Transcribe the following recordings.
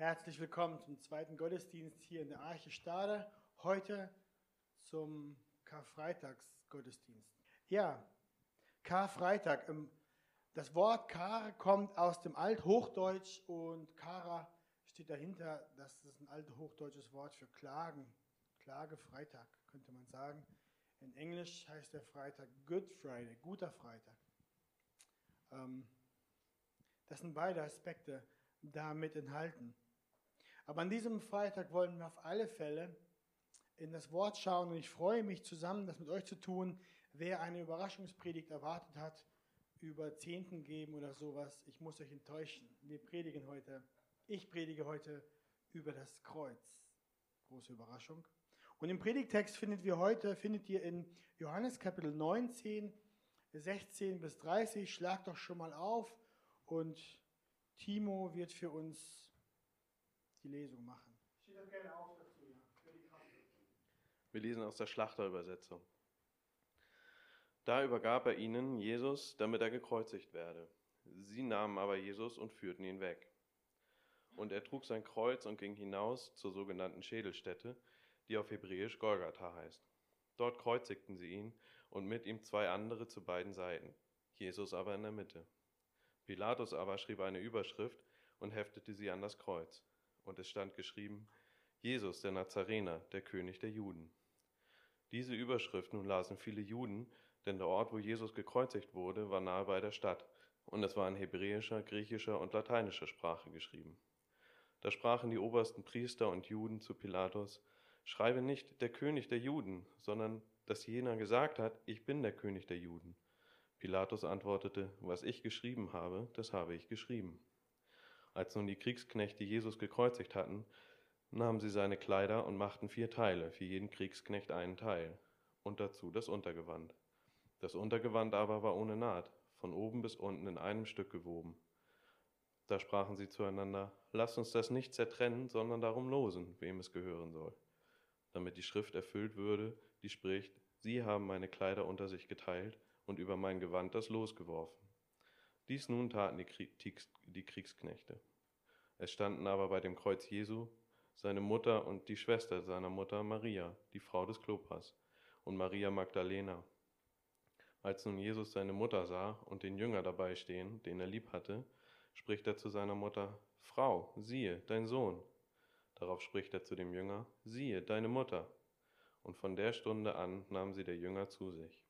Herzlich willkommen zum zweiten Gottesdienst hier in der Arche Stade. Heute zum Karfreitagsgottesdienst. Ja, Karfreitag. Ähm, das Wort Kar kommt aus dem Althochdeutsch und Kara steht dahinter. Das ist ein althochdeutsches Wort für Klagen. Klagefreitag könnte man sagen. In Englisch heißt der Freitag Good Friday, guter Freitag. Ähm, das sind beide Aspekte damit enthalten. Aber an diesem Freitag wollen wir auf alle Fälle in das Wort schauen und ich freue mich zusammen, das mit euch zu tun. Wer eine Überraschungspredigt erwartet hat, über Zehnten geben oder sowas, ich muss euch enttäuschen. Wir predigen heute, ich predige heute über das Kreuz. Große Überraschung. Und im Predigtext findet wir heute, findet ihr in Johannes Kapitel 19, 16 bis 30. Schlagt doch schon mal auf und Timo wird für uns die Lesung machen. Steht doch gerne auf dazu, ja. Wir lesen aus der Schlachterübersetzung. Da übergab er ihnen Jesus, damit er gekreuzigt werde. Sie nahmen aber Jesus und führten ihn weg. Und er trug sein Kreuz und ging hinaus zur sogenannten Schädelstätte, die auf Hebräisch Golgatha heißt. Dort kreuzigten sie ihn und mit ihm zwei andere zu beiden Seiten, Jesus aber in der Mitte. Pilatus aber schrieb eine Überschrift und heftete sie an das Kreuz. Und es stand geschrieben, Jesus, der Nazarener, der König der Juden. Diese Überschrift nun lasen viele Juden, denn der Ort, wo Jesus gekreuzigt wurde, war nahe bei der Stadt, und es war in hebräischer, griechischer und lateinischer Sprache geschrieben. Da sprachen die obersten Priester und Juden zu Pilatus, Schreibe nicht der König der Juden, sondern dass jener gesagt hat, ich bin der König der Juden. Pilatus antwortete, was ich geschrieben habe, das habe ich geschrieben. Als nun die Kriegsknechte Jesus gekreuzigt hatten, nahmen sie seine Kleider und machten vier Teile, für jeden Kriegsknecht einen Teil, und dazu das Untergewand. Das Untergewand aber war ohne Naht, von oben bis unten in einem Stück gewoben. Da sprachen sie zueinander, Lass uns das nicht zertrennen, sondern darum losen, wem es gehören soll. Damit die Schrift erfüllt würde, die spricht, Sie haben meine Kleider unter sich geteilt und über mein Gewand das Los geworfen. Dies nun taten die Kriegsknechte. Es standen aber bei dem Kreuz Jesu seine Mutter und die Schwester seiner Mutter Maria, die Frau des Klopas, und Maria Magdalena. Als nun Jesus seine Mutter sah und den Jünger dabei stehen, den er lieb hatte, spricht er zu seiner Mutter, Frau, siehe, dein Sohn. Darauf spricht er zu dem Jünger, siehe, deine Mutter. Und von der Stunde an nahm sie der Jünger zu sich.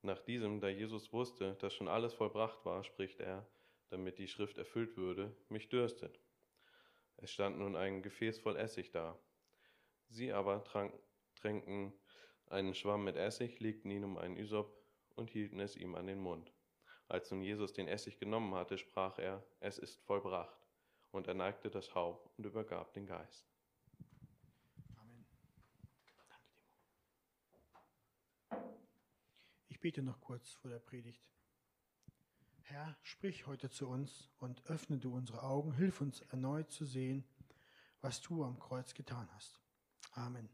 Nach diesem, da Jesus wusste, dass schon alles vollbracht war, spricht er, damit die Schrift erfüllt würde, mich dürstet. Es stand nun ein Gefäß voll Essig da. Sie aber trank, tränken einen Schwamm mit Essig, legten ihn um einen Ysop und hielten es ihm an den Mund. Als nun Jesus den Essig genommen hatte, sprach er, es ist vollbracht. Und er neigte das Haupt und übergab den Geist. Amen. Danke, Timo. Ich bete noch kurz vor der Predigt. Herr, sprich heute zu uns und öffne du unsere Augen, hilf uns erneut zu sehen, was du am Kreuz getan hast. Amen.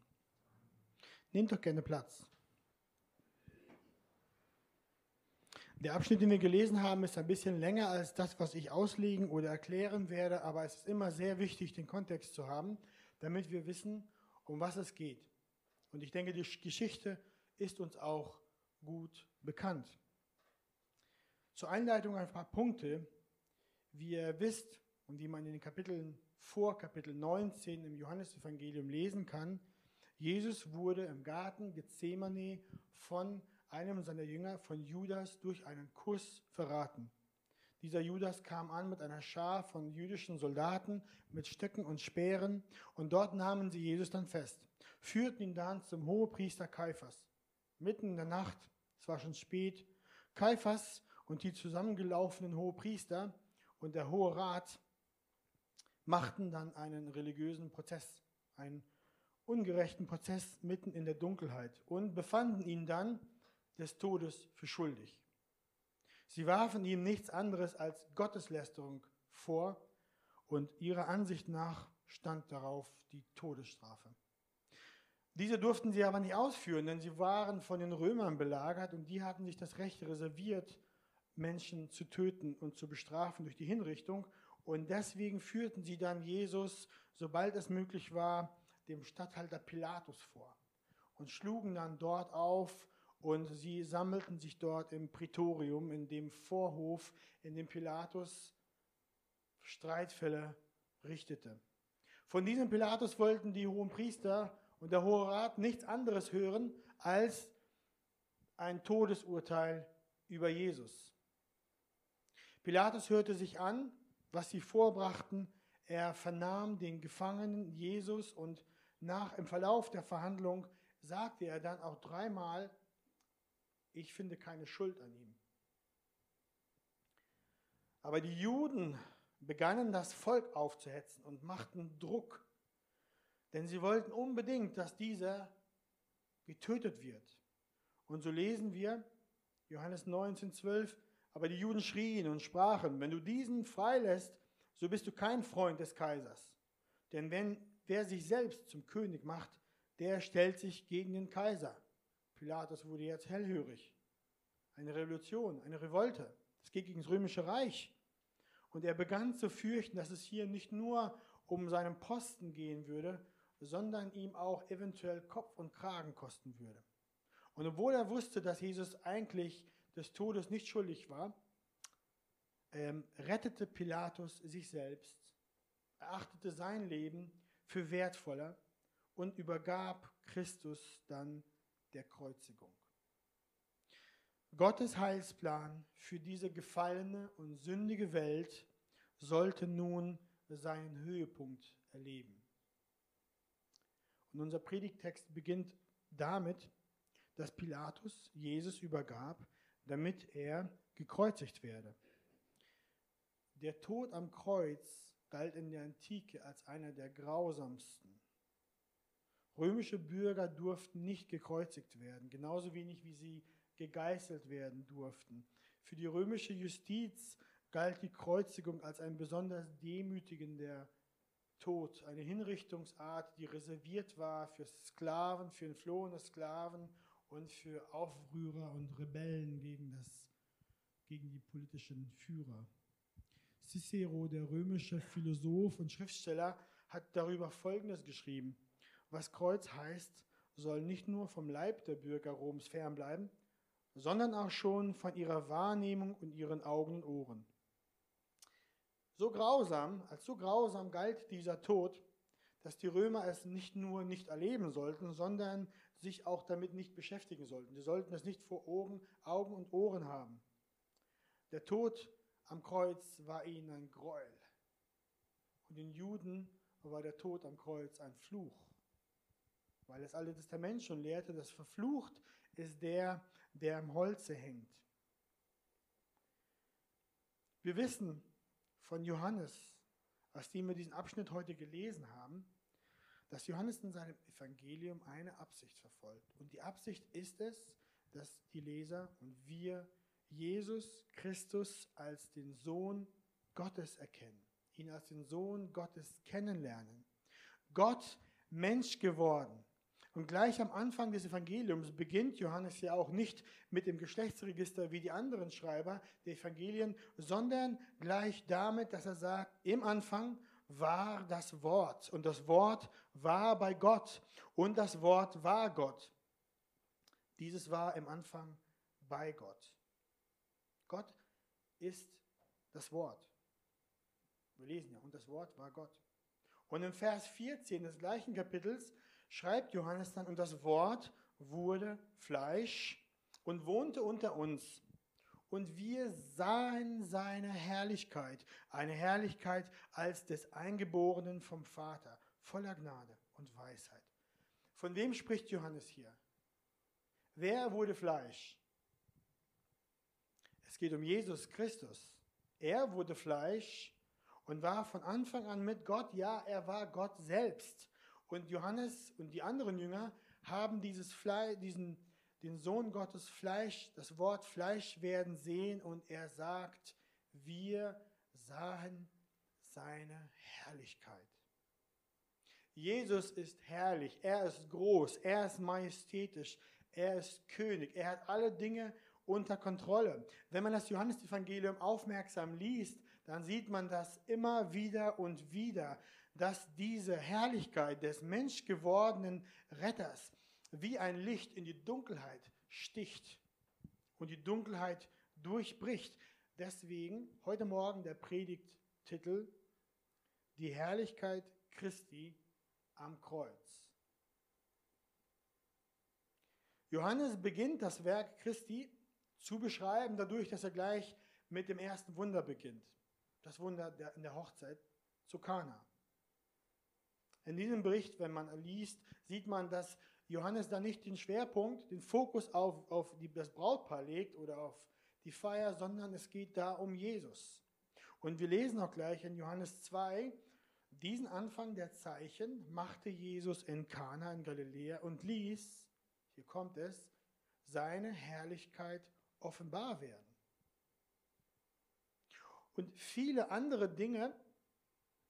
Nehmt doch gerne Platz. Der Abschnitt, den wir gelesen haben, ist ein bisschen länger als das, was ich auslegen oder erklären werde, aber es ist immer sehr wichtig, den Kontext zu haben, damit wir wissen, um was es geht. Und ich denke, die Geschichte ist uns auch gut bekannt. Zur Einleitung ein paar Punkte. Wie ihr wisst und wie man in den Kapiteln vor Kapitel 19 im Johannesevangelium lesen kann, Jesus wurde im Garten Gethsemane von einem seiner Jünger, von Judas, durch einen Kuss verraten. Dieser Judas kam an mit einer Schar von jüdischen Soldaten mit Stöcken und Speeren und dort nahmen sie Jesus dann fest, führten ihn dann zum Hohepriester Kaiphas. Mitten in der Nacht, es war schon spät, Kaiphas und die zusammengelaufenen Hohepriester und der Hohe Rat machten dann einen religiösen Prozess, einen ungerechten Prozess mitten in der Dunkelheit und befanden ihn dann des Todes für schuldig. Sie warfen ihm nichts anderes als Gotteslästerung vor und ihrer Ansicht nach stand darauf die Todesstrafe. Diese durften sie aber nicht ausführen, denn sie waren von den Römern belagert und die hatten sich das Recht reserviert, Menschen zu töten und zu bestrafen durch die Hinrichtung. Und deswegen führten sie dann Jesus, sobald es möglich war, dem Statthalter Pilatus vor und schlugen dann dort auf und sie sammelten sich dort im Prätorium, in dem Vorhof, in dem Pilatus Streitfälle richtete. Von diesem Pilatus wollten die hohen Priester und der Hohe Rat nichts anderes hören als ein Todesurteil über Jesus. Pilatus hörte sich an, was sie vorbrachten. Er vernahm den Gefangenen Jesus und nach im Verlauf der Verhandlung sagte er dann auch dreimal, ich finde keine Schuld an ihm. Aber die Juden begannen das Volk aufzuhetzen und machten Druck, denn sie wollten unbedingt, dass dieser getötet wird. Und so lesen wir Johannes 19, 12, aber die Juden schrien und sprachen, wenn du diesen freilässt, so bist du kein Freund des Kaisers. Denn wenn wer sich selbst zum König macht, der stellt sich gegen den Kaiser. Pilatus wurde jetzt hellhörig. Eine Revolution, eine Revolte. Es geht gegen das römische Reich. Und er begann zu fürchten, dass es hier nicht nur um seinen Posten gehen würde, sondern ihm auch eventuell Kopf und Kragen kosten würde. Und obwohl er wusste, dass Jesus eigentlich des Todes nicht schuldig war, ähm, rettete Pilatus sich selbst, erachtete sein Leben für wertvoller und übergab Christus dann der Kreuzigung. Gottes Heilsplan für diese gefallene und sündige Welt sollte nun seinen Höhepunkt erleben. Und unser Predigtext beginnt damit, dass Pilatus Jesus übergab, damit er gekreuzigt werde. Der Tod am Kreuz galt in der Antike als einer der grausamsten. Römische Bürger durften nicht gekreuzigt werden, genauso wenig wie sie gegeißelt werden durften. Für die römische Justiz galt die Kreuzigung als ein besonders demütigender Tod, eine Hinrichtungsart, die reserviert war für Sklaven, für entflohene Sklaven und für Aufrührer und Rebellen gegen, das, gegen die politischen Führer. Cicero, der römische Philosoph und Schriftsteller, hat darüber Folgendes geschrieben. Was Kreuz heißt, soll nicht nur vom Leib der Bürger Roms fernbleiben, sondern auch schon von ihrer Wahrnehmung und ihren Augen und Ohren. So grausam, als so grausam galt dieser Tod, dass die Römer es nicht nur nicht erleben sollten, sondern sich auch damit nicht beschäftigen sollten. Sie sollten es nicht vor Ohren, Augen und Ohren haben. Der Tod am Kreuz war ihnen ein Gräuel. Und den Juden war der Tod am Kreuz ein Fluch. Weil das Alte Testament schon lehrte, dass verflucht ist der, der am Holze hängt. Wir wissen von Johannes, aus dem wir diesen Abschnitt heute gelesen haben, dass Johannes in seinem Evangelium eine Absicht verfolgt. Und die Absicht ist es, dass die Leser und wir Jesus Christus als den Sohn Gottes erkennen, ihn als den Sohn Gottes kennenlernen. Gott Mensch geworden. Und gleich am Anfang des Evangeliums beginnt Johannes ja auch nicht mit dem Geschlechtsregister wie die anderen Schreiber der Evangelien, sondern gleich damit, dass er sagt, im Anfang war das Wort und das Wort war bei Gott und das Wort war Gott. Dieses war im Anfang bei Gott. Gott ist das Wort. Wir lesen ja, und das Wort war Gott. Und im Vers 14 des gleichen Kapitels schreibt Johannes dann, und das Wort wurde Fleisch und wohnte unter uns. Und wir sahen seine Herrlichkeit, eine Herrlichkeit als des Eingeborenen vom Vater, voller Gnade und Weisheit. Von wem spricht Johannes hier? Wer wurde Fleisch? Es geht um Jesus Christus. Er wurde Fleisch und war von Anfang an mit Gott. Ja, er war Gott selbst. Und Johannes und die anderen Jünger haben dieses Fleisch, diesen, den Sohn Gottes Fleisch, das Wort Fleisch werden sehen und er sagt, wir sahen seine Herrlichkeit. Jesus ist herrlich, er ist groß, er ist majestätisch, er ist König, er hat alle Dinge unter Kontrolle. Wenn man das Johannesevangelium aufmerksam liest, dann sieht man das immer wieder und wieder, dass diese Herrlichkeit des menschgewordenen Retters wie ein Licht in die Dunkelheit sticht und die Dunkelheit durchbricht. Deswegen heute Morgen der Predigttitel Die Herrlichkeit Christi am Kreuz. Johannes beginnt das Werk Christi zu beschreiben, dadurch, dass er gleich mit dem ersten Wunder beginnt. Das Wunder in der Hochzeit zu Kana. In diesem Bericht, wenn man liest, sieht man, dass Johannes da nicht den Schwerpunkt, den Fokus auf, auf die, das Brautpaar legt oder auf die Feier, sondern es geht da um Jesus. Und wir lesen auch gleich in Johannes 2, diesen Anfang der Zeichen machte Jesus in Kana in Galiläa und ließ, hier kommt es, seine Herrlichkeit offenbar werden. Und viele andere Dinge,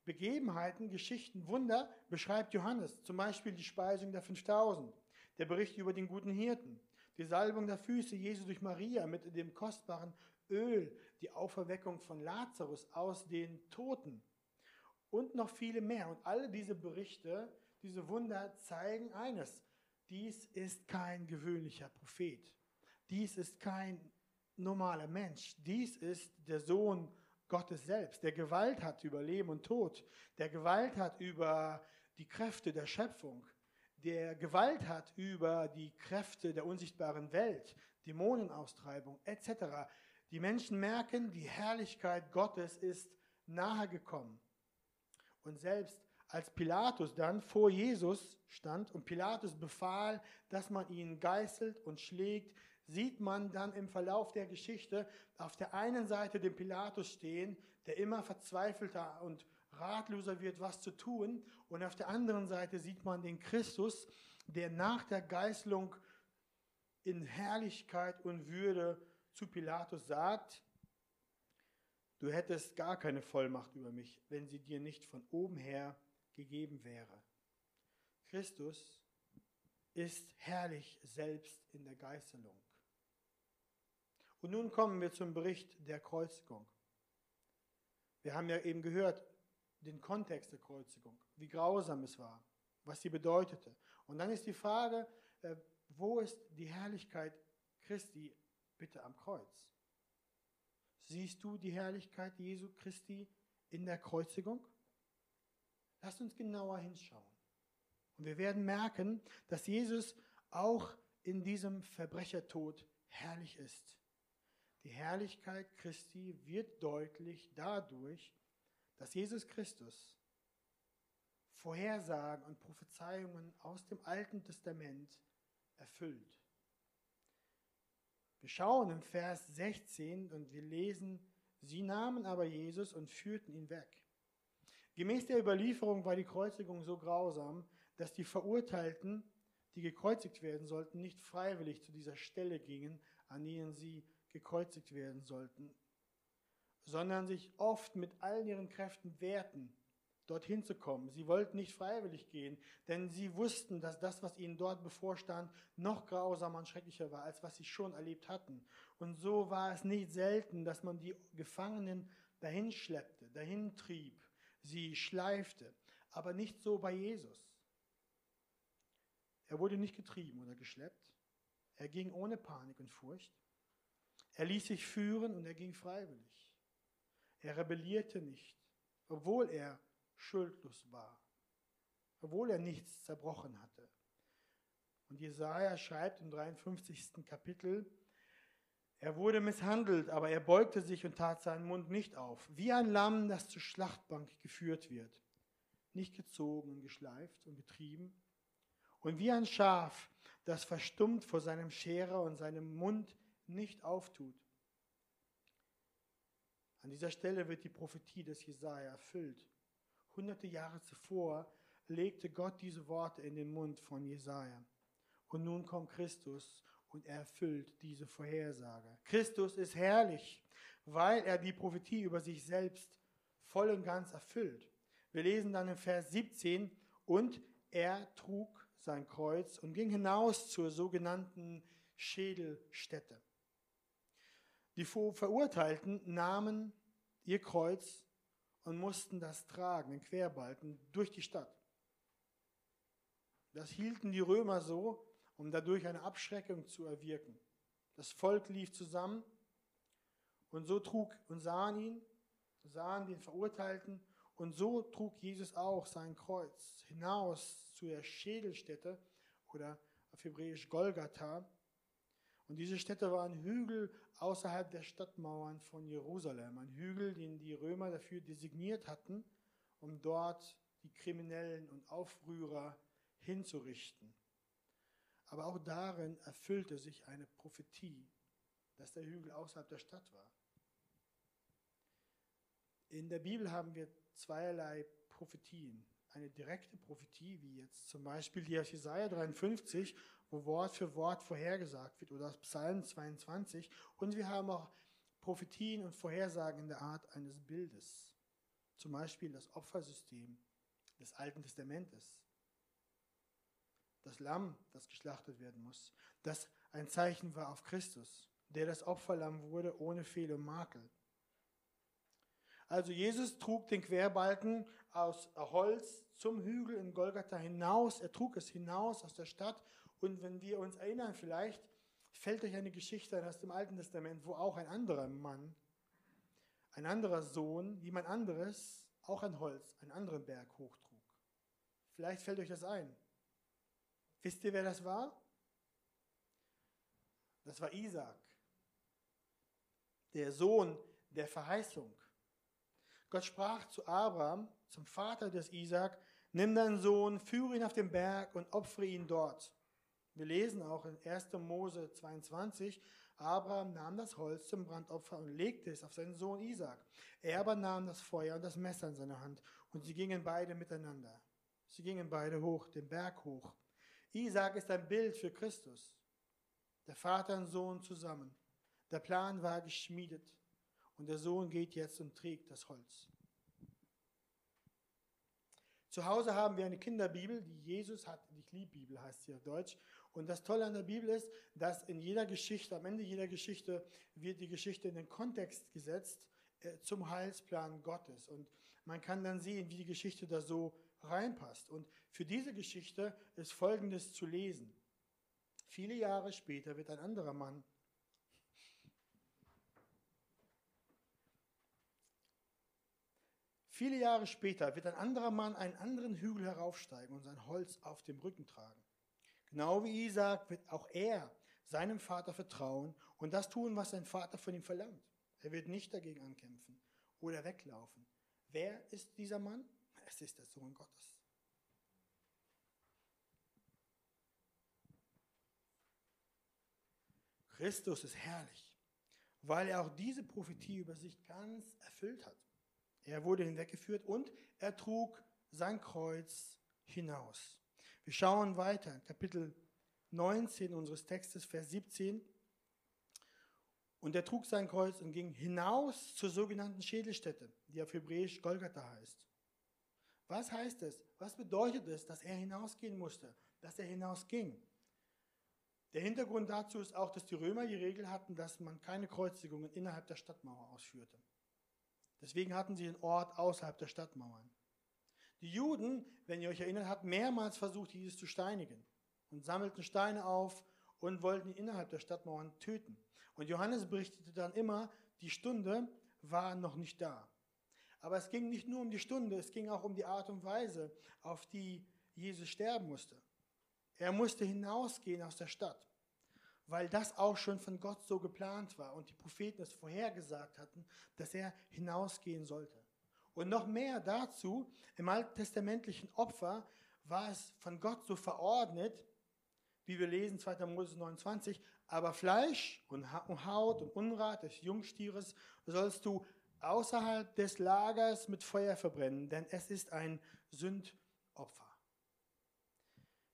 Begebenheiten, Geschichten, Wunder beschreibt Johannes. Zum Beispiel die Speisung der 5000, der Bericht über den guten Hirten, die Salbung der Füße Jesu durch Maria mit dem kostbaren Öl, die Auferweckung von Lazarus aus den Toten und noch viele mehr. Und alle diese Berichte, diese Wunder zeigen eines. Dies ist kein gewöhnlicher Prophet. Dies ist kein normaler Mensch. Dies ist der Sohn Gottes selbst, der Gewalt hat über Leben und Tod, der Gewalt hat über die Kräfte der Schöpfung, der Gewalt hat über die Kräfte der unsichtbaren Welt, Dämonenaustreibung etc. Die Menschen merken, die Herrlichkeit Gottes ist nahe gekommen. Und selbst als Pilatus dann vor Jesus stand und Pilatus befahl, dass man ihn geißelt und schlägt, sieht man dann im Verlauf der Geschichte auf der einen Seite den Pilatus stehen, der immer verzweifelter und ratloser wird, was zu tun, und auf der anderen Seite sieht man den Christus, der nach der Geißelung in Herrlichkeit und Würde zu Pilatus sagt, du hättest gar keine Vollmacht über mich, wenn sie dir nicht von oben her gegeben wäre. Christus ist herrlich selbst in der Geißelung. Und nun kommen wir zum Bericht der Kreuzigung. Wir haben ja eben gehört, den Kontext der Kreuzigung, wie grausam es war, was sie bedeutete. Und dann ist die Frage, äh, wo ist die Herrlichkeit Christi bitte am Kreuz? Siehst du die Herrlichkeit Jesu Christi in der Kreuzigung? Lasst uns genauer hinschauen. Und wir werden merken, dass Jesus auch in diesem Verbrechertod herrlich ist. Die Herrlichkeit Christi wird deutlich dadurch, dass Jesus Christus Vorhersagen und Prophezeiungen aus dem Alten Testament erfüllt. Wir schauen im Vers 16 und wir lesen, sie nahmen aber Jesus und führten ihn weg. Gemäß der Überlieferung war die Kreuzigung so grausam, dass die Verurteilten, die gekreuzigt werden sollten, nicht freiwillig zu dieser Stelle gingen, an denen sie gekreuzigt werden sollten, sondern sich oft mit allen ihren Kräften wehrten, dorthin zu kommen. Sie wollten nicht freiwillig gehen, denn sie wussten, dass das, was ihnen dort bevorstand, noch grausamer und schrecklicher war, als was sie schon erlebt hatten. Und so war es nicht selten, dass man die Gefangenen dahin schleppte, dahin trieb, sie schleifte, aber nicht so bei Jesus. Er wurde nicht getrieben oder geschleppt. Er ging ohne Panik und Furcht. Er ließ sich führen und er ging freiwillig. Er rebellierte nicht, obwohl er schuldlos war, obwohl er nichts zerbrochen hatte. Und Jesaja schreibt im 53. Kapitel, er wurde misshandelt, aber er beugte sich und tat seinen Mund nicht auf, wie ein Lamm, das zur Schlachtbank geführt wird, nicht gezogen und geschleift und getrieben, und wie ein Schaf, das verstummt vor seinem Scherer und seinem Mund nicht auftut. An dieser Stelle wird die Prophetie des Jesaja erfüllt. Hunderte Jahre zuvor legte Gott diese Worte in den Mund von Jesaja. Und nun kommt Christus und er erfüllt diese Vorhersage. Christus ist herrlich, weil er die Prophetie über sich selbst voll und ganz erfüllt. Wir lesen dann im Vers 17, und er trug sein Kreuz und ging hinaus zur sogenannten Schädelstätte. Die Verurteilten nahmen ihr Kreuz und mussten das tragen, den Querbalken, durch die Stadt. Das hielten die Römer so, um dadurch eine Abschreckung zu erwirken. Das Volk lief zusammen und so trug und sahen ihn, sahen den Verurteilten und so trug Jesus auch sein Kreuz hinaus zu der Schädelstätte oder auf Hebräisch Golgatha. Und diese Stätte war ein Hügel außerhalb der Stadtmauern von Jerusalem. Ein Hügel, den die Römer dafür designiert hatten, um dort die Kriminellen und Aufrührer hinzurichten. Aber auch darin erfüllte sich eine Prophetie, dass der Hügel außerhalb der Stadt war. In der Bibel haben wir zweierlei Prophetien. Eine direkte Prophetie, wie jetzt zum Beispiel die aus Jesaja 53, wo Wort für Wort vorhergesagt wird, oder aus Psalm 22. Und wir haben auch Prophetien und Vorhersagen in der Art eines Bildes. Zum Beispiel das Opfersystem des Alten Testamentes. Das Lamm, das geschlachtet werden muss, das ein Zeichen war auf Christus, der das Opferlamm wurde ohne Fehl und Makel. Also Jesus trug den Querbalken aus Holz zum Hügel in Golgatha hinaus. Er trug es hinaus aus der Stadt. Und wenn wir uns erinnern, vielleicht fällt euch eine Geschichte aus dem Alten Testament, wo auch ein anderer Mann, ein anderer Sohn, jemand anderes, auch ein Holz, einen anderen Berg hochtrug. Vielleicht fällt euch das ein. Wisst ihr, wer das war? Das war Isaac, der Sohn der Verheißung. Gott sprach zu Abraham, zum Vater des Isaac, nimm deinen Sohn, führe ihn auf den Berg und opfere ihn dort. Wir lesen auch in 1. Mose 22, Abraham nahm das Holz zum Brandopfer und legte es auf seinen Sohn Isaac. Er aber nahm das Feuer und das Messer in seine Hand und sie gingen beide miteinander. Sie gingen beide hoch, den Berg hoch. Isaac ist ein Bild für Christus. Der Vater und Sohn zusammen. Der Plan war geschmiedet. Und der Sohn geht jetzt und trägt das Holz. Zu Hause haben wir eine Kinderbibel, die Jesus hat, die Liebbibel heißt sie auf Deutsch. Und das Tolle an der Bibel ist, dass in jeder Geschichte, am Ende jeder Geschichte, wird die Geschichte in den Kontext gesetzt äh, zum Heilsplan Gottes. Und man kann dann sehen, wie die Geschichte da so reinpasst. Und für diese Geschichte ist Folgendes zu lesen. Viele Jahre später wird ein anderer Mann Viele Jahre später wird ein anderer Mann einen anderen Hügel heraufsteigen und sein Holz auf dem Rücken tragen. Genau wie Isaac wird auch er seinem Vater vertrauen und das tun, was sein Vater von ihm verlangt. Er wird nicht dagegen ankämpfen oder weglaufen. Wer ist dieser Mann? Es ist der Sohn Gottes. Christus ist herrlich, weil er auch diese Prophetie über sich ganz erfüllt hat. Er wurde hinweggeführt und er trug sein Kreuz hinaus. Wir schauen weiter, Kapitel 19 unseres Textes, Vers 17. Und er trug sein Kreuz und ging hinaus zur sogenannten Schädelstätte, die auf Hebräisch Golgatha heißt. Was heißt es? Was bedeutet es, dass er hinausgehen musste, dass er hinausging? Der Hintergrund dazu ist auch, dass die Römer die Regel hatten, dass man keine Kreuzigungen innerhalb der Stadtmauer ausführte. Deswegen hatten sie den Ort außerhalb der Stadtmauern. Die Juden, wenn ihr euch erinnert, hatten mehrmals versucht, Jesus zu steinigen und sammelten Steine auf und wollten ihn innerhalb der Stadtmauern töten. Und Johannes berichtete dann immer, die Stunde war noch nicht da. Aber es ging nicht nur um die Stunde, es ging auch um die Art und Weise, auf die Jesus sterben musste. Er musste hinausgehen aus der Stadt weil das auch schon von Gott so geplant war und die Propheten es vorhergesagt hatten, dass er hinausgehen sollte. Und noch mehr dazu, im alttestamentlichen Opfer war es von Gott so verordnet, wie wir lesen 2. Mose 29, aber Fleisch und Haut und Unrat des Jungstieres sollst du außerhalb des Lagers mit Feuer verbrennen, denn es ist ein Sündopfer.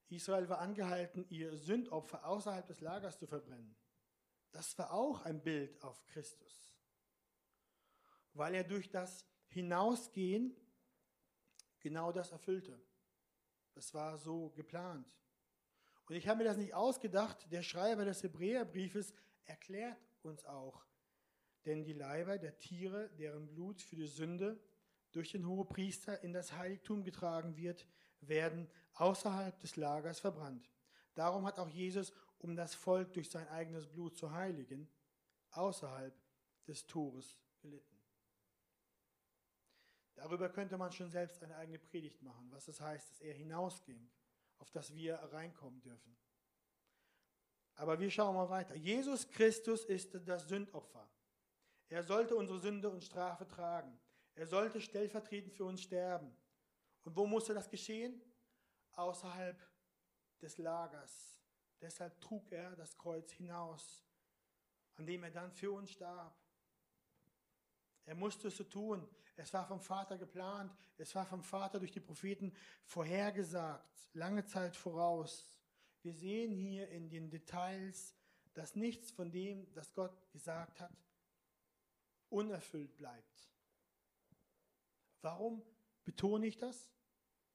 Israel war angehalten, ihr Sündopfer außerhalb des Lagers zu verbrennen. Das war auch ein Bild auf Christus, weil er durch das Hinausgehen genau das erfüllte. Das war so geplant. Und ich habe mir das nicht ausgedacht. Der Schreiber des Hebräerbriefes erklärt uns auch, denn die Leiber der Tiere, deren Blut für die Sünde durch den Hohepriester in das Heiligtum getragen wird, werden außerhalb des Lagers verbrannt. Darum hat auch Jesus, um das Volk durch sein eigenes Blut zu heiligen, außerhalb des Tores gelitten. Darüber könnte man schon selbst eine eigene Predigt machen, was es heißt, dass er hinausging, auf das wir reinkommen dürfen. Aber wir schauen mal weiter. Jesus Christus ist das Sündopfer. Er sollte unsere Sünde und Strafe tragen. Er sollte stellvertretend für uns sterben. Und wo musste das geschehen? Außerhalb des Lagers. Deshalb trug er das Kreuz hinaus, an dem er dann für uns starb. Er musste es so tun. Es war vom Vater geplant. Es war vom Vater durch die Propheten vorhergesagt, lange Zeit voraus. Wir sehen hier in den Details, dass nichts von dem, das Gott gesagt hat, unerfüllt bleibt. Warum betone ich das?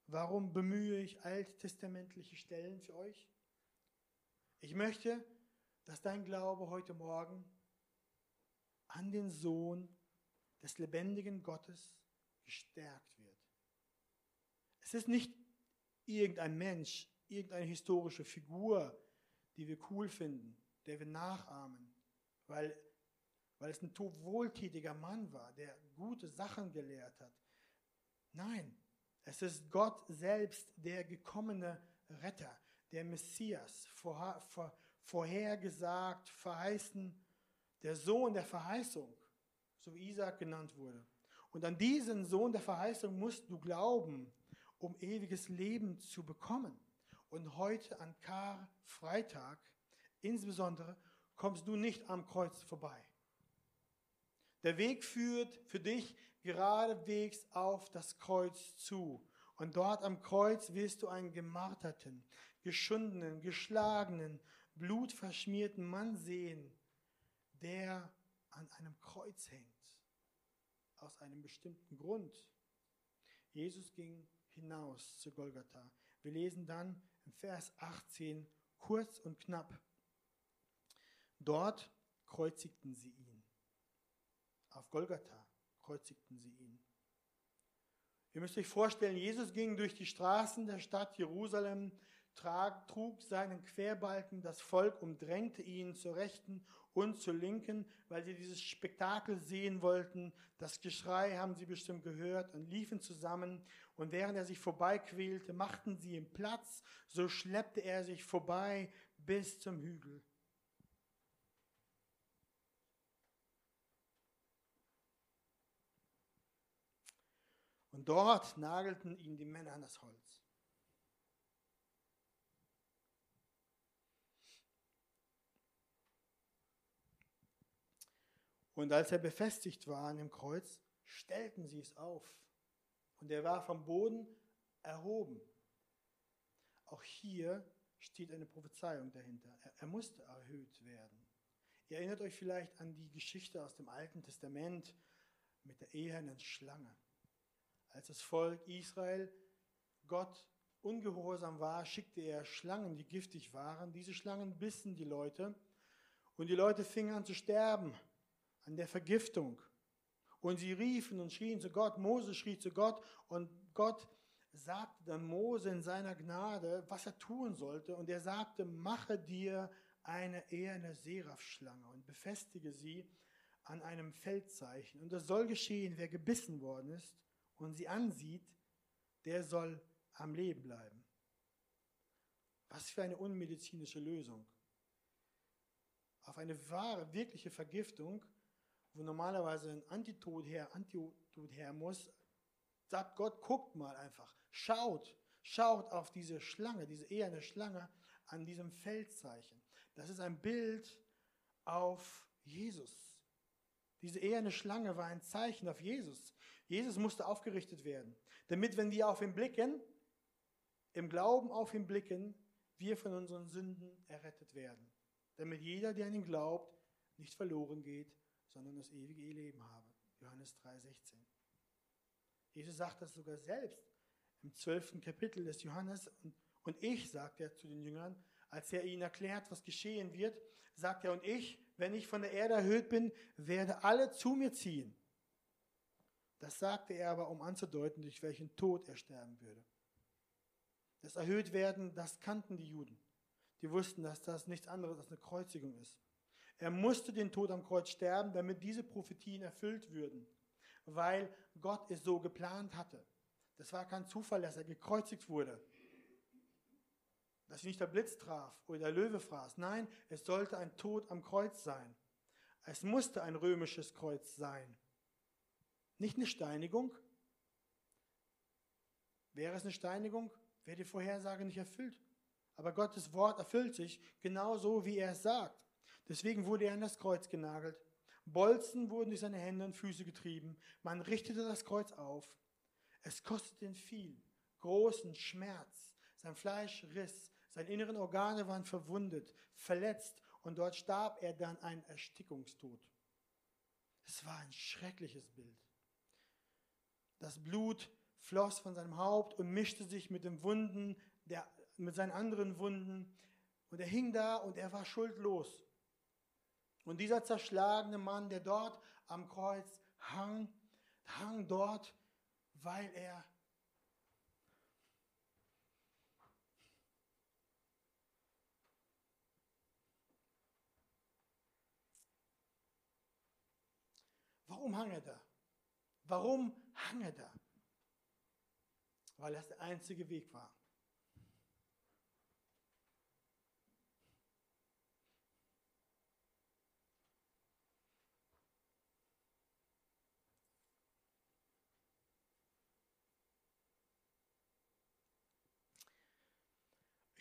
Warum bemühe ich alttestamentliche Stellen für euch? Ich möchte, dass dein Glaube heute Morgen an den Sohn des lebendigen Gottes gestärkt wird. Es ist nicht irgendein Mensch, irgendeine historische Figur, die wir cool finden, der wir nachahmen, weil, weil es ein wohltätiger Mann war, der gute Sachen gelehrt hat. Nein, es ist Gott selbst, der gekommene Retter, der Messias, vor, vor, vorhergesagt, verheißen, der Sohn der Verheißung, so wie Isaac genannt wurde. Und an diesen Sohn der Verheißung musst du glauben, um ewiges Leben zu bekommen. Und heute an Karfreitag insbesondere kommst du nicht am Kreuz vorbei. Der Weg führt für dich geradewegs auf das Kreuz zu. Und dort am Kreuz wirst du einen gemarterten, geschundenen, geschlagenen, blutverschmierten Mann sehen, der an einem Kreuz hängt. Aus einem bestimmten Grund. Jesus ging hinaus zu Golgatha. Wir lesen dann im Vers 18 kurz und knapp. Dort kreuzigten sie ihn. Auf Golgatha kreuzigten sie ihn. Ihr müsst euch vorstellen, Jesus ging durch die Straßen der Stadt Jerusalem, trug seinen Querbalken, das Volk umdrängte ihn zur Rechten und zur Linken, weil sie dieses Spektakel sehen wollten. Das Geschrei haben sie bestimmt gehört und liefen zusammen. Und während er sich vorbeiquälte, machten sie ihm Platz, so schleppte er sich vorbei bis zum Hügel. Und dort nagelten ihn die Männer an das Holz. Und als er befestigt war an dem Kreuz, stellten sie es auf. Und er war vom Boden erhoben. Auch hier steht eine Prophezeiung dahinter. Er, er musste erhöht werden. Ihr erinnert euch vielleicht an die Geschichte aus dem Alten Testament mit der ehernen Schlange. Als das Volk Israel Gott ungehorsam war, schickte er Schlangen, die giftig waren. Diese Schlangen bissen die Leute und die Leute fingen an zu sterben an der Vergiftung. Und sie riefen und schrien zu Gott. Mose schrie zu Gott und Gott sagte dann Mose in seiner Gnade, was er tun sollte. Und er sagte, mache dir eine eherne Seraphschlange und befestige sie an einem Feldzeichen. Und das soll geschehen, wer gebissen worden ist und sie ansieht, der soll am Leben bleiben. Was für eine unmedizinische Lösung. Auf eine wahre, wirkliche Vergiftung wo normalerweise ein Antitod her, Antitod her muss, sagt Gott, guckt mal einfach, schaut, schaut auf diese Schlange, diese eherne Schlange an diesem Feldzeichen. Das ist ein Bild auf Jesus. Diese eherne Schlange war ein Zeichen auf Jesus. Jesus musste aufgerichtet werden, damit, wenn wir auf ihn blicken, im Glauben auf ihn blicken, wir von unseren Sünden errettet werden. Damit jeder, der an ihn glaubt, nicht verloren geht, sondern das ewige Leben habe. Johannes 3,16. Jesus sagt das sogar selbst im zwölften Kapitel des Johannes. Und, und ich, sagt er zu den Jüngern, als er ihnen erklärt, was geschehen wird, sagt er, und ich wenn ich von der Erde erhöht bin, werde alle zu mir ziehen. Das sagte er aber, um anzudeuten, durch welchen Tod er sterben würde. Das Erhöhtwerden, das kannten die Juden. Die wussten, dass das nichts anderes als eine Kreuzigung ist. Er musste den Tod am Kreuz sterben, damit diese Prophetien erfüllt würden, weil Gott es so geplant hatte. Das war kein Zufall, dass er gekreuzigt wurde, dass ihn nicht der Blitz traf oder der Löwe fraß. Nein, es sollte ein Tod am Kreuz sein. Es musste ein römisches Kreuz sein. Nicht eine Steinigung. Wäre es eine Steinigung, wäre die Vorhersage nicht erfüllt. Aber Gottes Wort erfüllt sich genauso, wie er es sagt. Deswegen wurde er an das Kreuz genagelt. Bolzen wurden durch seine Hände und Füße getrieben. Man richtete das Kreuz auf. Es kostete ihn viel, großen Schmerz. Sein Fleisch riss, seine inneren Organe waren verwundet, verletzt und dort starb er dann einen Erstickungstod. Es war ein schreckliches Bild. Das Blut floss von seinem Haupt und mischte sich mit den Wunden, der, mit seinen anderen Wunden. Und er hing da und er war schuldlos. Und dieser zerschlagene Mann, der dort am Kreuz hang, hang dort, weil er Warum hang er da? Warum hang er da? Weil das der einzige Weg war.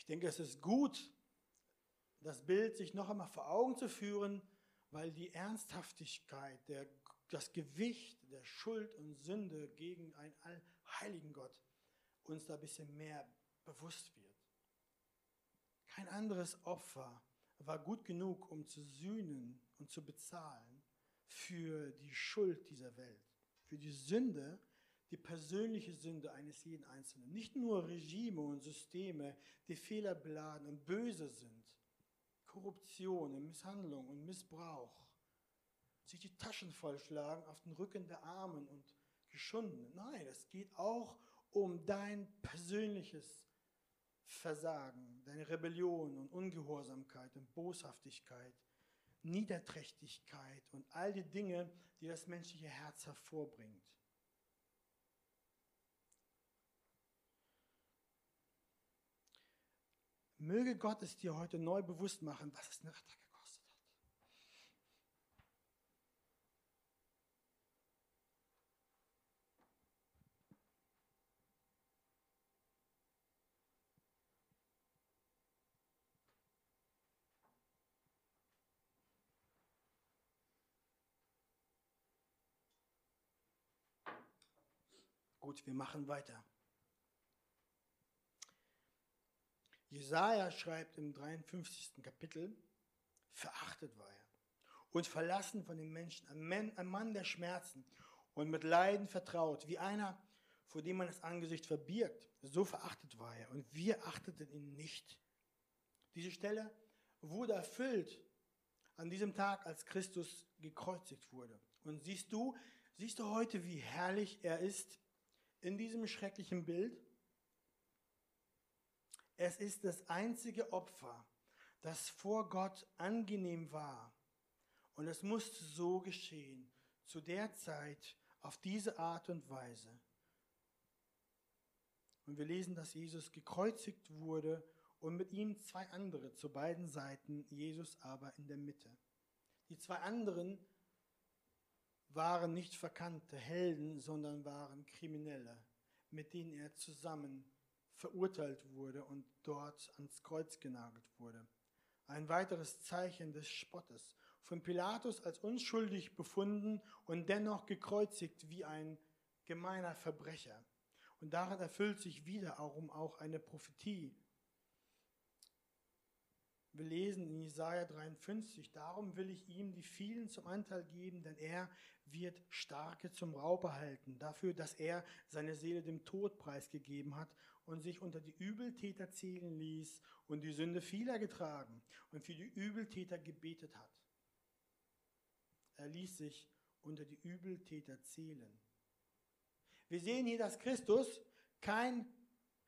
Denke, es ist gut, das Bild sich noch einmal vor Augen zu führen, weil die Ernsthaftigkeit, der das Gewicht der Schuld und Sünde gegen einen allheiligen Gott uns da ein bisschen mehr bewusst wird. Kein anderes Opfer war gut genug, um zu sühnen und zu bezahlen für die Schuld dieser Welt, für die Sünde, die persönliche Sünde eines jeden Einzelnen. Nicht nur Regime und Systeme, die fehlerbeladen und böse sind, Korruption, Misshandlung und Missbrauch, sich die Taschen vollschlagen auf den Rücken der Armen und Geschundenen. Nein, es geht auch um dein persönliches Versagen, deine Rebellion und Ungehorsamkeit und Boshaftigkeit, Niederträchtigkeit und all die Dinge, die das menschliche Herz hervorbringt. Möge Gott es dir heute neu bewusst machen, was es eine Rettung Gut, wir machen weiter. Jesaja schreibt im 53. Kapitel: Verachtet war er und verlassen von den Menschen, ein Mann der Schmerzen und mit Leiden vertraut, wie einer, vor dem man das Angesicht verbirgt. So verachtet war er und wir achteten ihn nicht. Diese Stelle wurde erfüllt an diesem Tag, als Christus gekreuzigt wurde. Und siehst du, siehst du heute, wie herrlich er ist in diesem schrecklichen Bild? Es ist das einzige Opfer, das vor Gott angenehm war. Und es musste so geschehen, zu der Zeit, auf diese Art und Weise. Und wir lesen, dass Jesus gekreuzigt wurde und mit ihm zwei andere zu beiden Seiten, Jesus aber in der Mitte. Die zwei anderen waren nicht verkannte Helden, sondern waren Kriminelle, mit denen er zusammen verurteilt wurde und dort ans Kreuz genagelt wurde. Ein weiteres Zeichen des Spottes. Von Pilatus als unschuldig befunden und dennoch gekreuzigt wie ein gemeiner Verbrecher. Und darin erfüllt sich wiederum auch eine Prophetie, wir lesen in Jesaja 53, darum will ich ihm die vielen zum Anteil geben, denn er wird Starke zum Raub erhalten, dafür, dass er seine Seele dem Tod preisgegeben hat und sich unter die Übeltäter zählen ließ und die Sünde vieler getragen und für die Übeltäter gebetet hat. er ließ sich unter die Übeltäter zählen. Wir sehen hier, dass Christus kein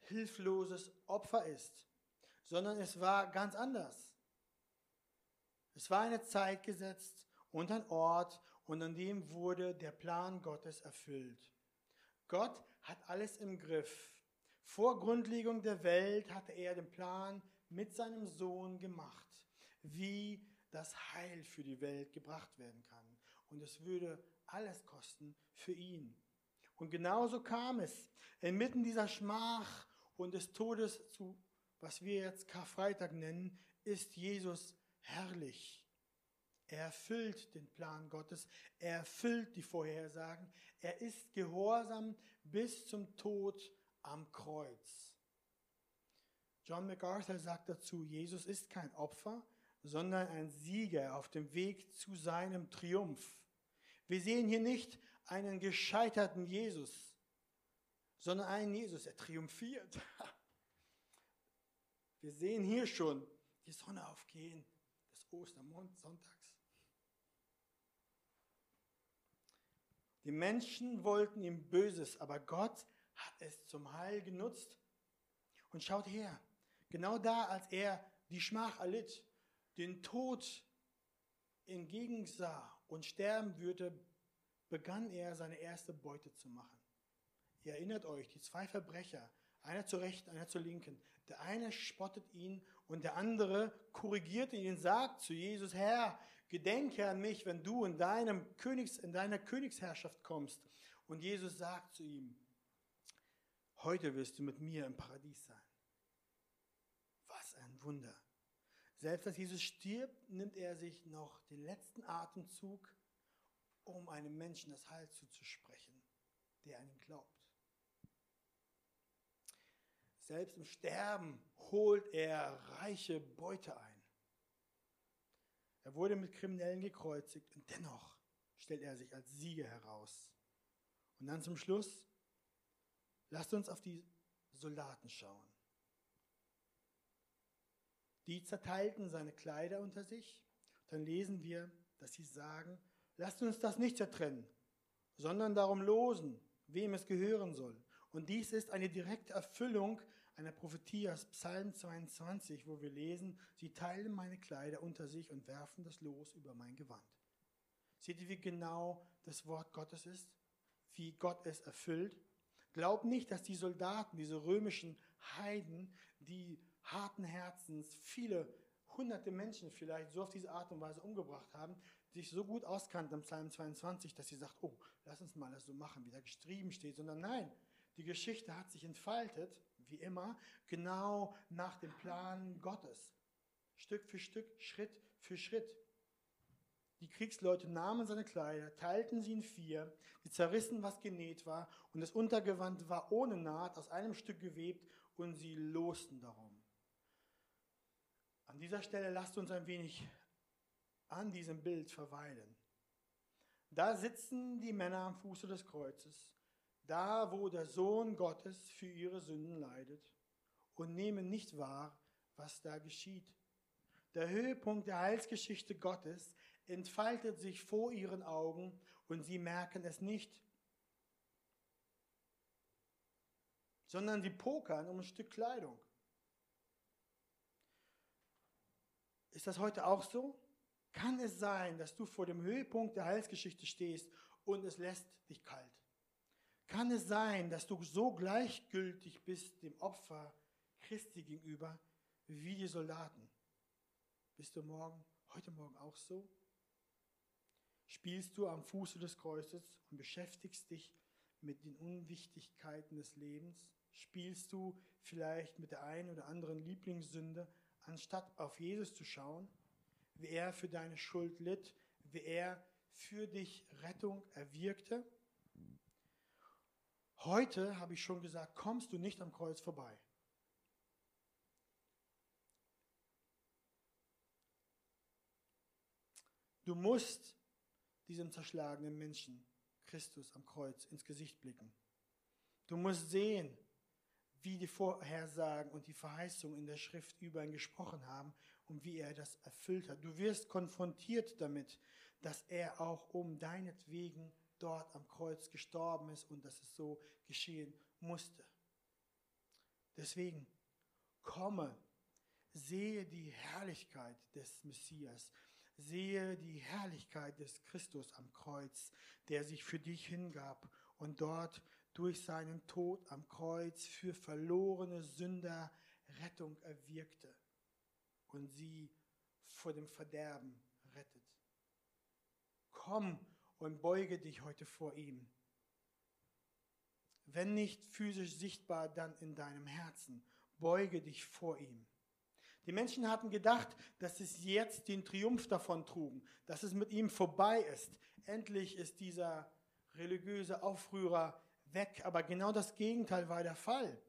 hilfloses Opfer ist, sondern es war ganz anders. Es war eine Zeit gesetzt und ein Ort und an dem wurde der Plan Gottes erfüllt. Gott hat alles im Griff. Vor Grundlegung der Welt hatte er den Plan mit seinem Sohn gemacht, wie das Heil für die Welt gebracht werden kann. Und es würde alles kosten für ihn. Und genauso kam es. Inmitten dieser Schmach und des Todes zu, was wir jetzt Karfreitag nennen, ist Jesus herrlich. Er erfüllt den Plan Gottes, er erfüllt die Vorhersagen, er ist gehorsam bis zum Tod am Kreuz. John MacArthur sagt dazu, Jesus ist kein Opfer, sondern ein Sieger auf dem Weg zu seinem Triumph. Wir sehen hier nicht einen gescheiterten Jesus, sondern einen Jesus, der triumphiert. Wir sehen hier schon die Sonne aufgehen des Ostermondsonntags. Die Menschen wollten ihm Böses, aber Gott hat es zum Heil genutzt. Und schaut her, genau da, als er die Schmach erlitt, den Tod entgegensah und sterben würde, begann er seine erste Beute zu machen. Ihr erinnert euch, die zwei Verbrecher, einer zur rechten, einer zur linken. Der eine spottet ihn und der andere korrigiert ihn, sagt zu Jesus, Herr, gedenke an mich, wenn du in, deinem Königs, in deiner Königsherrschaft kommst. Und Jesus sagt zu ihm, heute wirst du mit mir im Paradies sein. Was ein Wunder. Selbst als Jesus stirbt, nimmt er sich noch den letzten Atemzug, um einem Menschen das Heil zuzusprechen, der an ihn glaubt. Selbst im Sterben holt er reiche Beute ein. Er wurde mit Kriminellen gekreuzigt und dennoch stellt er sich als Sieger heraus. Und dann zum Schluss, lasst uns auf die Soldaten schauen. Die zerteilten seine Kleider unter sich. Dann lesen wir, dass sie sagen, lasst uns das nicht zertrennen, sondern darum losen, wem es gehören soll. Und dies ist eine direkte Erfüllung einer Prophetie aus Psalm 22, wo wir lesen, sie teilen meine Kleider unter sich und werfen das Los über mein Gewand. Seht ihr, wie genau das Wort Gottes ist? Wie Gott es erfüllt? Glaubt nicht, dass die Soldaten, diese römischen Heiden, die harten Herzens, viele hunderte Menschen vielleicht so auf diese Art und Weise umgebracht haben, sich so gut auskannten im Psalm 22, dass sie sagt, oh, lass uns mal das so machen, wie da geschrieben steht, sondern nein, die Geschichte hat sich entfaltet wie immer, genau nach dem Plan Gottes. Stück für Stück, Schritt für Schritt. Die Kriegsleute nahmen seine Kleider, teilten sie in vier, sie zerrissen, was genäht war, und das Untergewand war ohne Naht aus einem Stück gewebt, und sie losten darum. An dieser Stelle lasst uns ein wenig an diesem Bild verweilen. Da sitzen die Männer am Fuße des Kreuzes da wo der Sohn Gottes für ihre Sünden leidet und nehmen nicht wahr, was da geschieht. Der Höhepunkt der Heilsgeschichte Gottes entfaltet sich vor ihren Augen und sie merken es nicht, sondern sie pokern um ein Stück Kleidung. Ist das heute auch so? Kann es sein, dass du vor dem Höhepunkt der Heilsgeschichte stehst und es lässt dich kalt? Kann es sein, dass du so gleichgültig bist dem Opfer Christi gegenüber wie die Soldaten? Bist du morgen, heute Morgen auch so? Spielst du am Fuße des Kreuzes und beschäftigst dich mit den Unwichtigkeiten des Lebens? Spielst du vielleicht mit der einen oder anderen Lieblingssünde, anstatt auf Jesus zu schauen, wie er für deine Schuld litt, wie er für dich Rettung erwirkte? Heute, habe ich schon gesagt, kommst du nicht am Kreuz vorbei. Du musst diesem zerschlagenen Menschen, Christus am Kreuz, ins Gesicht blicken. Du musst sehen, wie die Vorhersagen und die Verheißungen in der Schrift über ihn gesprochen haben und wie er das erfüllt hat. Du wirst konfrontiert damit, dass er auch um deinetwegen dort am Kreuz gestorben ist und dass es so geschehen musste. Deswegen komme, sehe die Herrlichkeit des Messias, sehe die Herrlichkeit des Christus am Kreuz, der sich für dich hingab und dort durch seinen Tod am Kreuz für verlorene Sünder Rettung erwirkte und sie vor dem Verderben rettet. Komm und beuge dich heute vor ihm. Wenn nicht physisch sichtbar, dann in deinem Herzen. Beuge dich vor ihm. Die Menschen hatten gedacht, dass es jetzt den Triumph davon trugen, dass es mit ihm vorbei ist. Endlich ist dieser religiöse Aufrührer weg. Aber genau das Gegenteil war der Fall.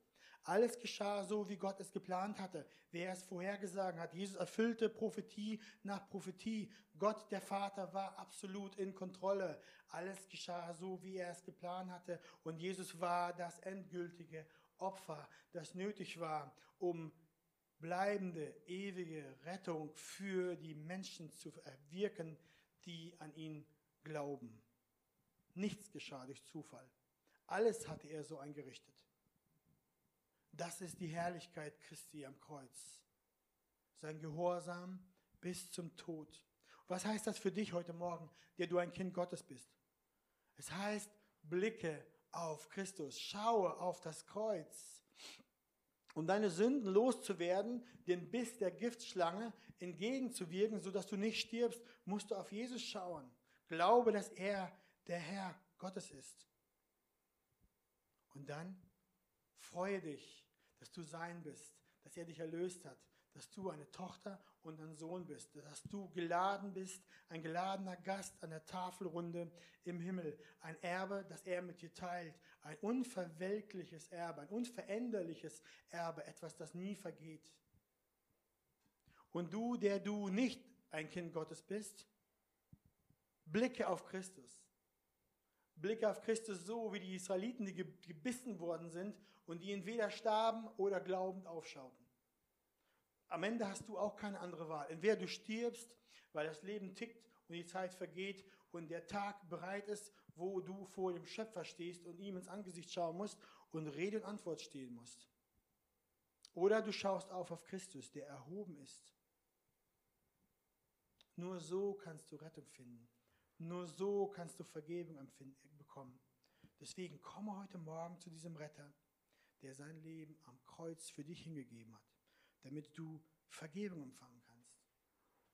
Alles geschah so, wie Gott es geplant hatte, wer es vorhergesagt hat. Jesus erfüllte Prophetie nach Prophetie. Gott, der Vater, war absolut in Kontrolle. Alles geschah so, wie er es geplant hatte. Und Jesus war das endgültige Opfer, das nötig war, um bleibende, ewige Rettung für die Menschen zu erwirken, die an ihn glauben. Nichts geschah durch Zufall. Alles hatte er so eingerichtet. Das ist die Herrlichkeit Christi am Kreuz. Sein Gehorsam bis zum Tod. Was heißt das für dich heute Morgen, der du ein Kind Gottes bist? Es heißt, blicke auf Christus, schaue auf das Kreuz. Um deine Sünden loszuwerden, dem Biss der Giftschlange entgegenzuwirken, sodass du nicht stirbst, musst du auf Jesus schauen. Glaube, dass er der Herr Gottes ist. Und dann freue dich, dass du sein bist, dass er dich erlöst hat, dass du eine Tochter und ein Sohn bist, dass du geladen bist, ein geladener Gast an der Tafelrunde im Himmel, ein Erbe, das er mit dir teilt, ein unverwelkliches Erbe, ein unveränderliches Erbe, etwas, das nie vergeht. Und du, der du nicht ein Kind Gottes bist, blicke auf Christus. Blicke auf Christus so wie die Israeliten, die gebissen worden sind und die entweder starben oder glaubend aufschauten. Am Ende hast du auch keine andere Wahl. Entweder du stirbst, weil das Leben tickt und die Zeit vergeht und der Tag bereit ist, wo du vor dem Schöpfer stehst und ihm ins Angesicht schauen musst und Rede und Antwort stehen musst. Oder du schaust auf auf Christus, der erhoben ist. Nur so kannst du Rettung finden. Nur so kannst du Vergebung bekommen. Deswegen komme heute Morgen zu diesem Retter, der sein Leben am Kreuz für dich hingegeben hat, damit du Vergebung empfangen kannst.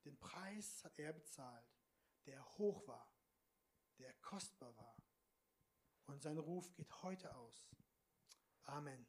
Den Preis hat er bezahlt, der hoch war, der kostbar war. Und sein Ruf geht heute aus. Amen.